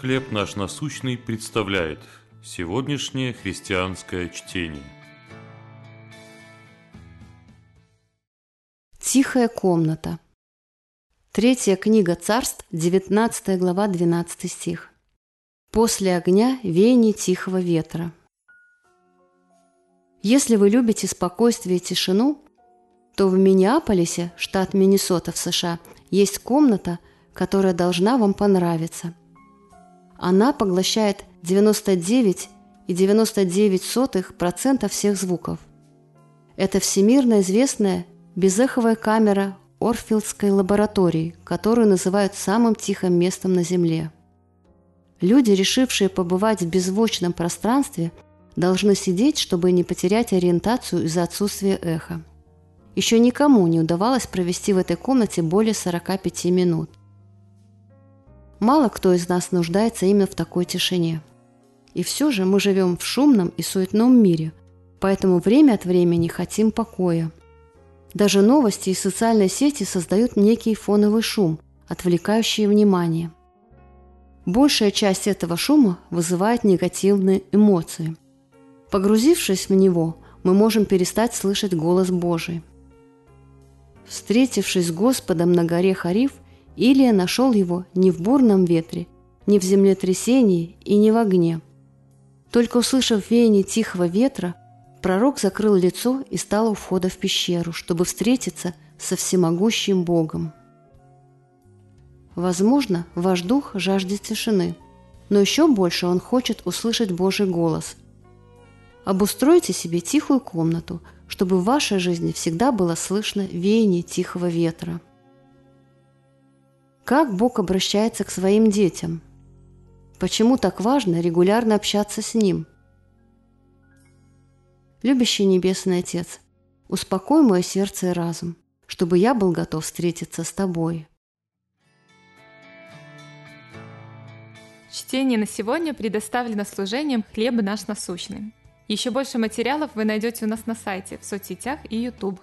«Хлеб наш насущный» представляет сегодняшнее христианское чтение. Тихая комната. Третья книга царств, 19 глава, 12 стих. После огня веяние тихого ветра. Если вы любите спокойствие и тишину, то в Миннеаполисе, штат Миннесота в США, есть комната, которая должна вам понравиться. Она поглощает 99,99% всех звуков. Это всемирно известная безэховая камера Орфилдской лаборатории, которую называют самым тихим местом на Земле. Люди, решившие побывать в беззвучном пространстве, должны сидеть, чтобы не потерять ориентацию из-за отсутствия эха. Еще никому не удавалось провести в этой комнате более 45 минут. Мало кто из нас нуждается именно в такой тишине. И все же мы живем в шумном и суетном мире, поэтому время от времени хотим покоя. Даже новости и социальные сети создают некий фоновый шум, отвлекающий внимание. Большая часть этого шума вызывает негативные эмоции. Погрузившись в него, мы можем перестать слышать голос Божий – Встретившись с Господом на горе Хариф, Илия нашел его не в бурном ветре, не в землетрясении и не в огне. Только услышав веяние тихого ветра, пророк закрыл лицо и стал у входа в пещеру, чтобы встретиться со всемогущим Богом. Возможно, ваш дух жаждет тишины, но еще больше он хочет услышать Божий голос. Обустройте себе тихую комнату – чтобы в вашей жизни всегда было слышно веяние тихого ветра. Как Бог обращается к своим детям? Почему так важно регулярно общаться с Ним? Любящий Небесный Отец, успокой мое сердце и разум, чтобы я был готов встретиться с Тобой. Чтение на сегодня предоставлено служением «Хлеб наш насущный». Еще больше материалов вы найдете у нас на сайте, в соцсетях и YouTube.